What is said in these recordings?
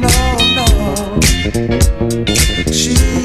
no, no. She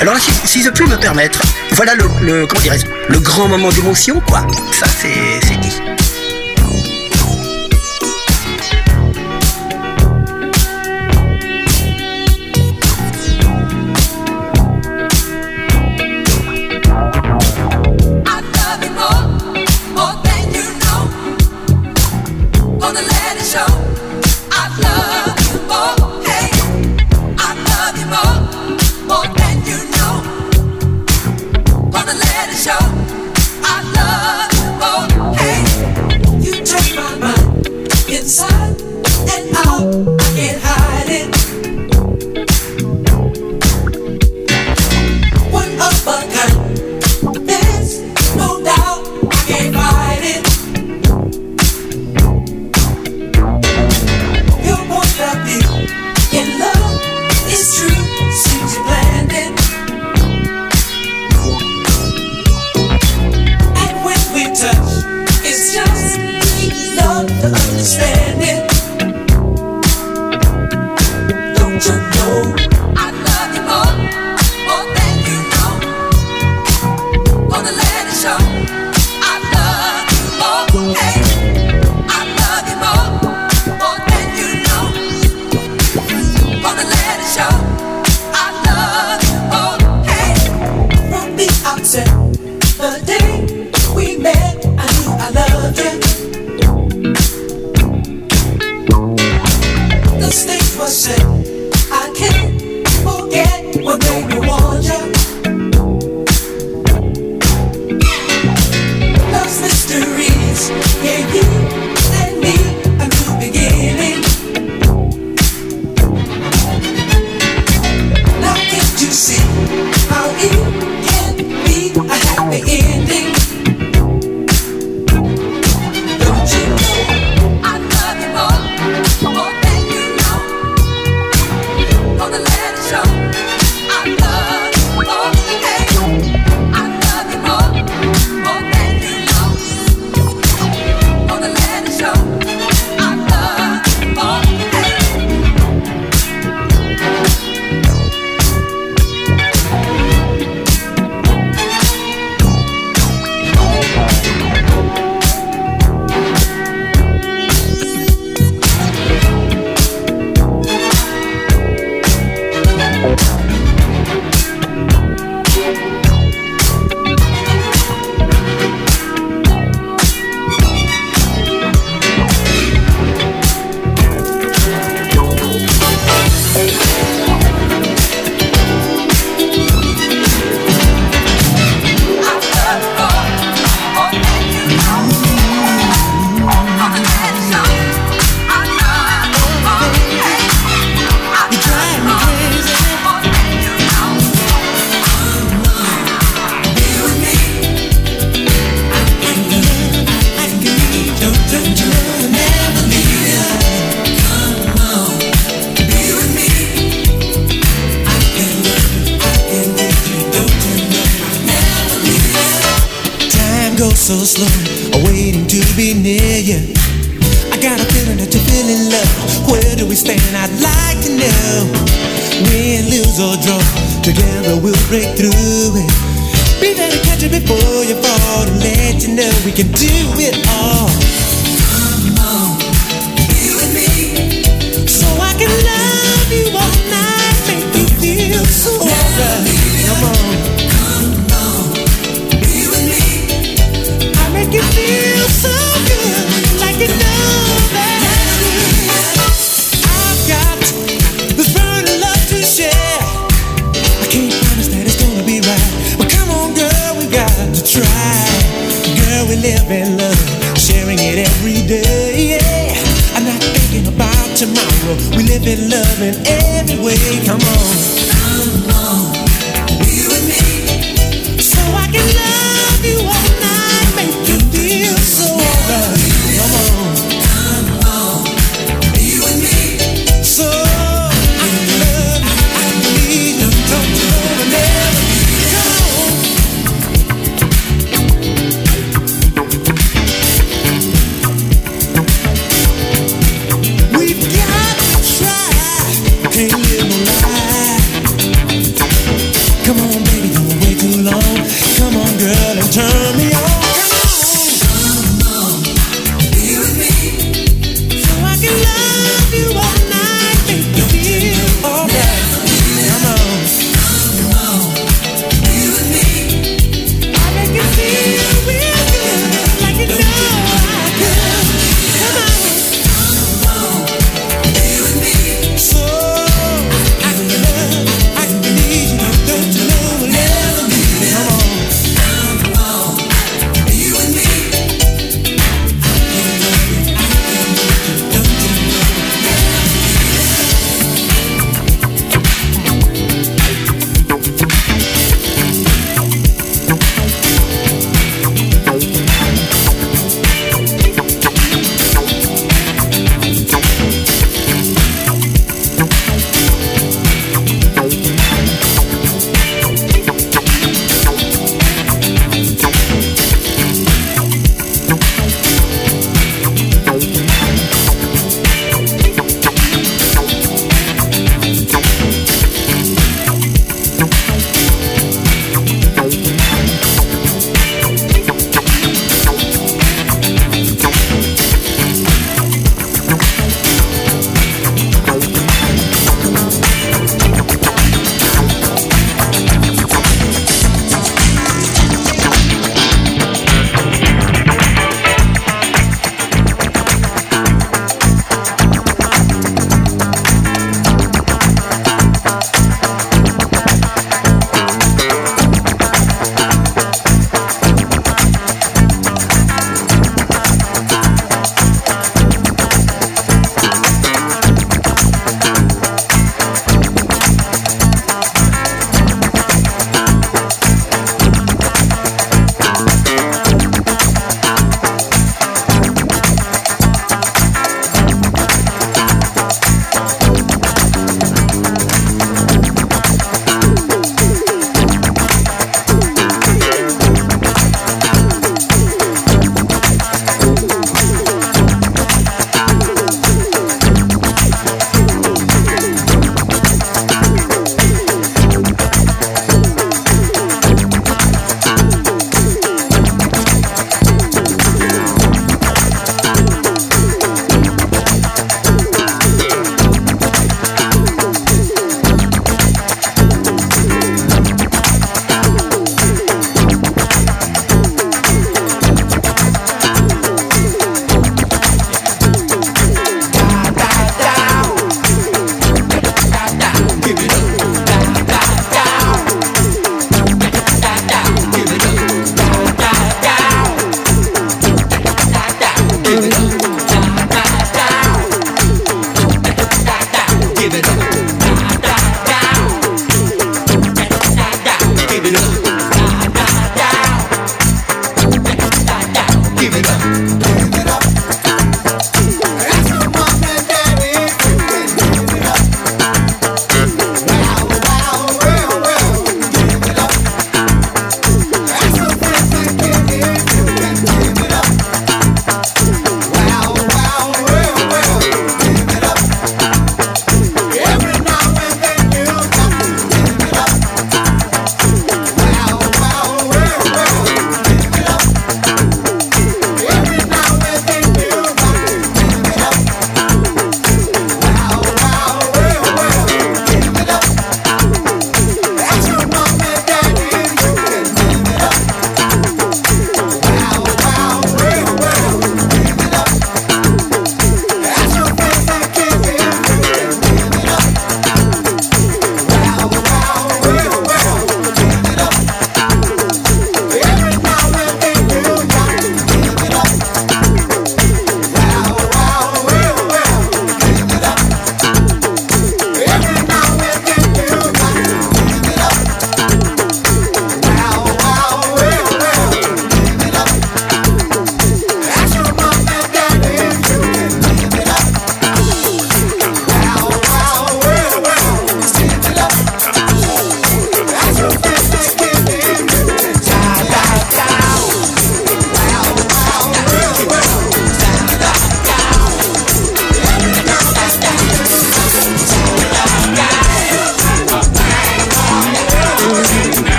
Alors si, je puis me permettre, voilà le, le grand moment d'émotion, quoi. Ça, c'est dit.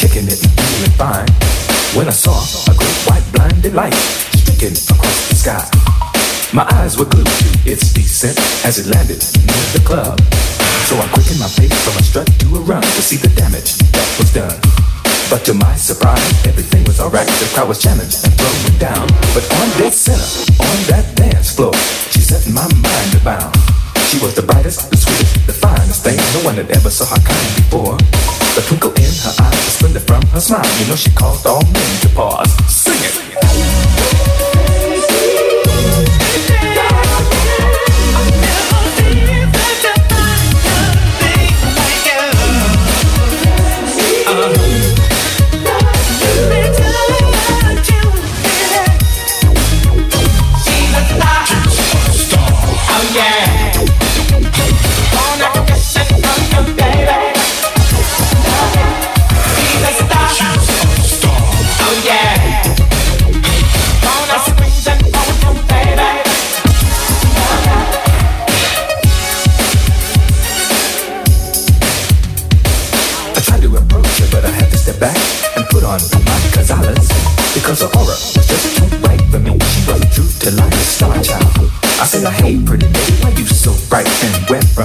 Kicking it feeling fine. When I saw a great white blinding light streaking across the sky. My eyes were glued to its descent as it landed near the club. So I quickened my pace from a strut to a run to see the damage that was done. But to my surprise, everything was alright. The crowd was jamming and throwing down. But on dead center, on that dance floor, she set my mind to bound. She was the brightest, the sweetest, the finest thing. No one had ever saw her kind before. The twinkle in her eyes, the splendor from her smile. You know she caused all men to pause. Sing it.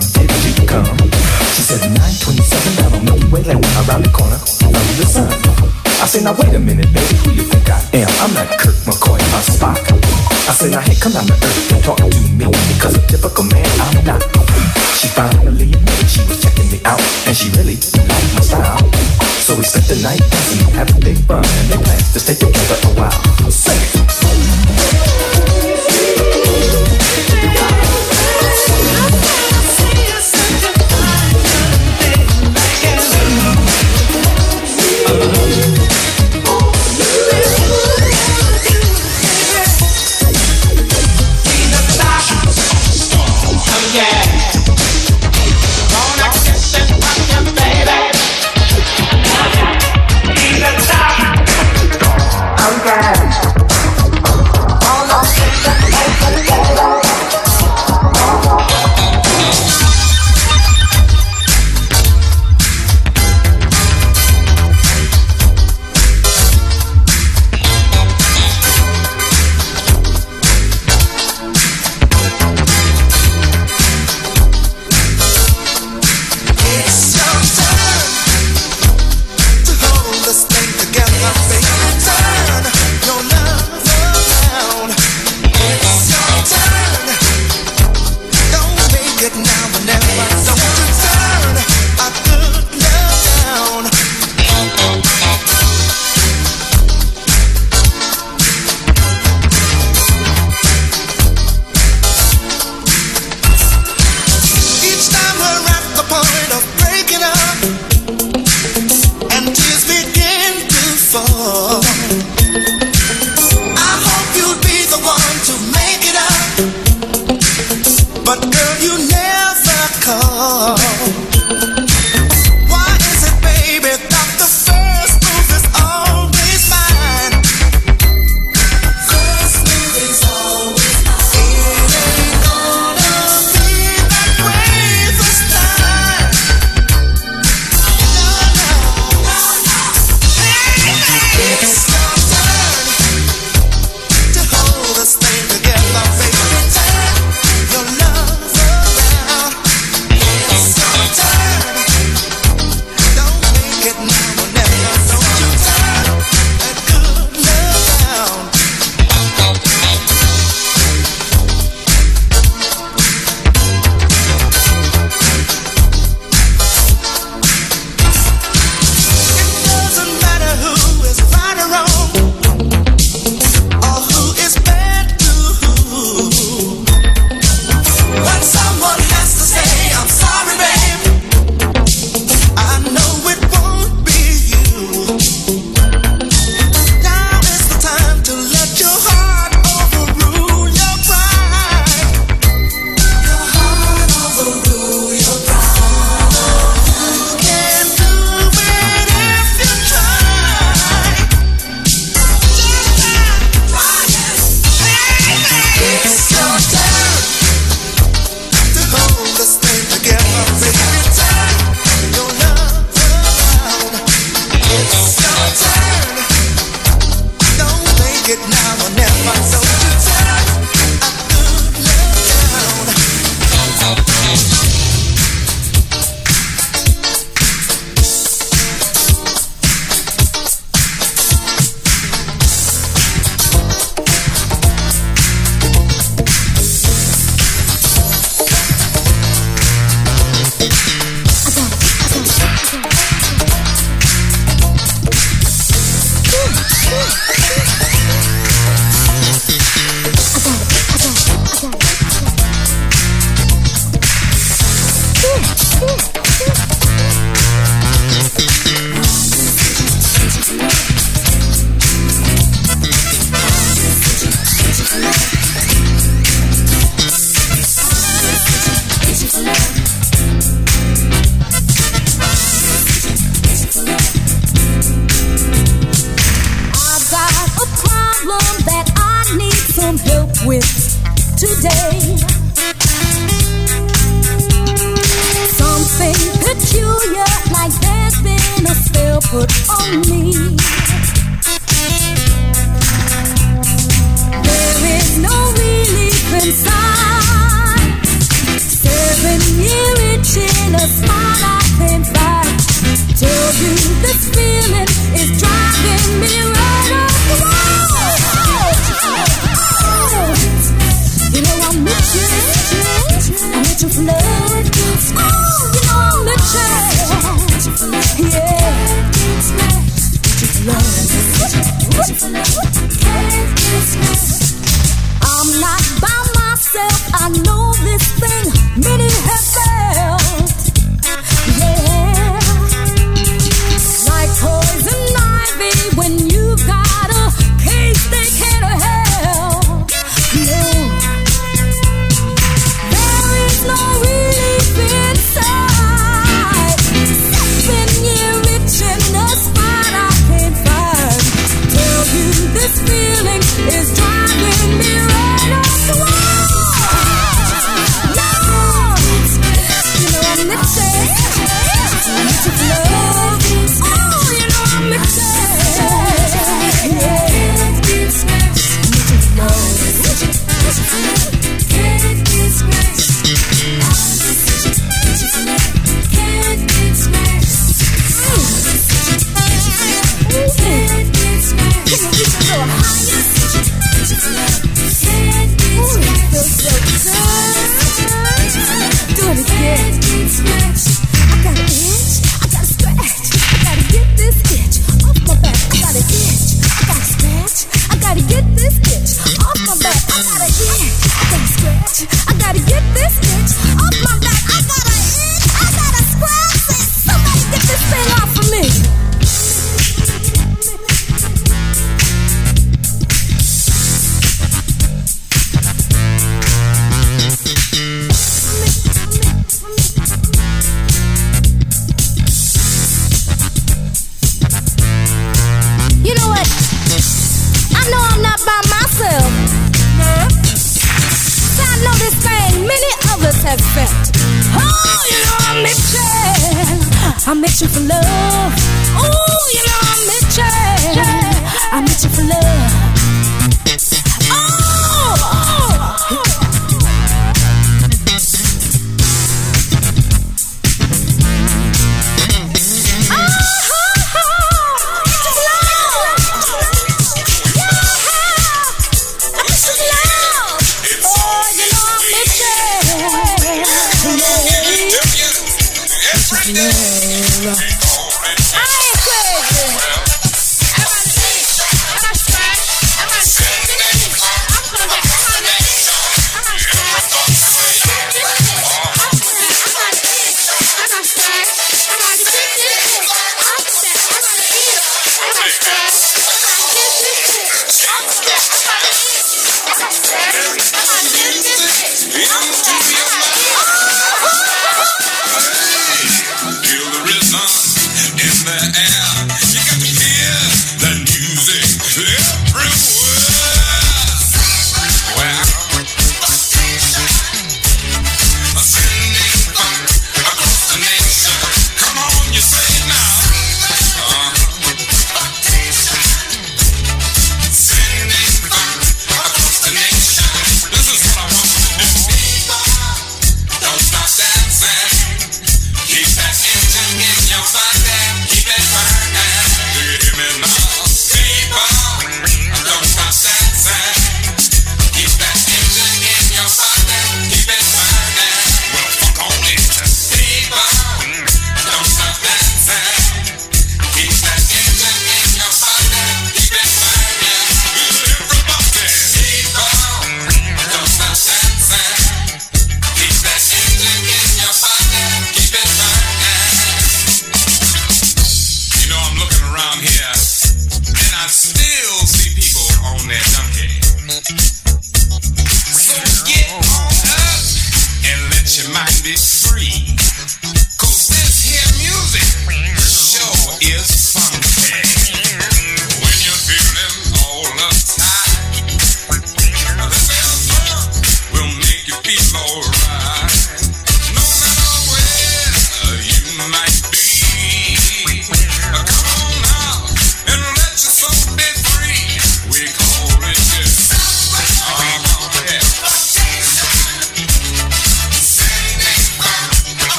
From did you come?" She said, "927 down on Milky Lane, around the corner, under the sun." I said, "Now wait a minute, baby, who you think I am? I'm not Kirk McCoy, I'm Spock." I said, "Now hey, come down to earth and talk to me because a typical man I'm not." She finally admitted she was checking me out, and she really liked my style. So we spent the night dancing, having big fun, and they planned to stay together a while. Sing it.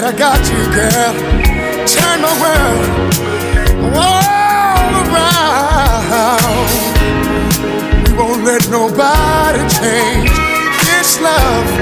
glad I got you, girl. Turn my world all around. We won't let nobody change this love.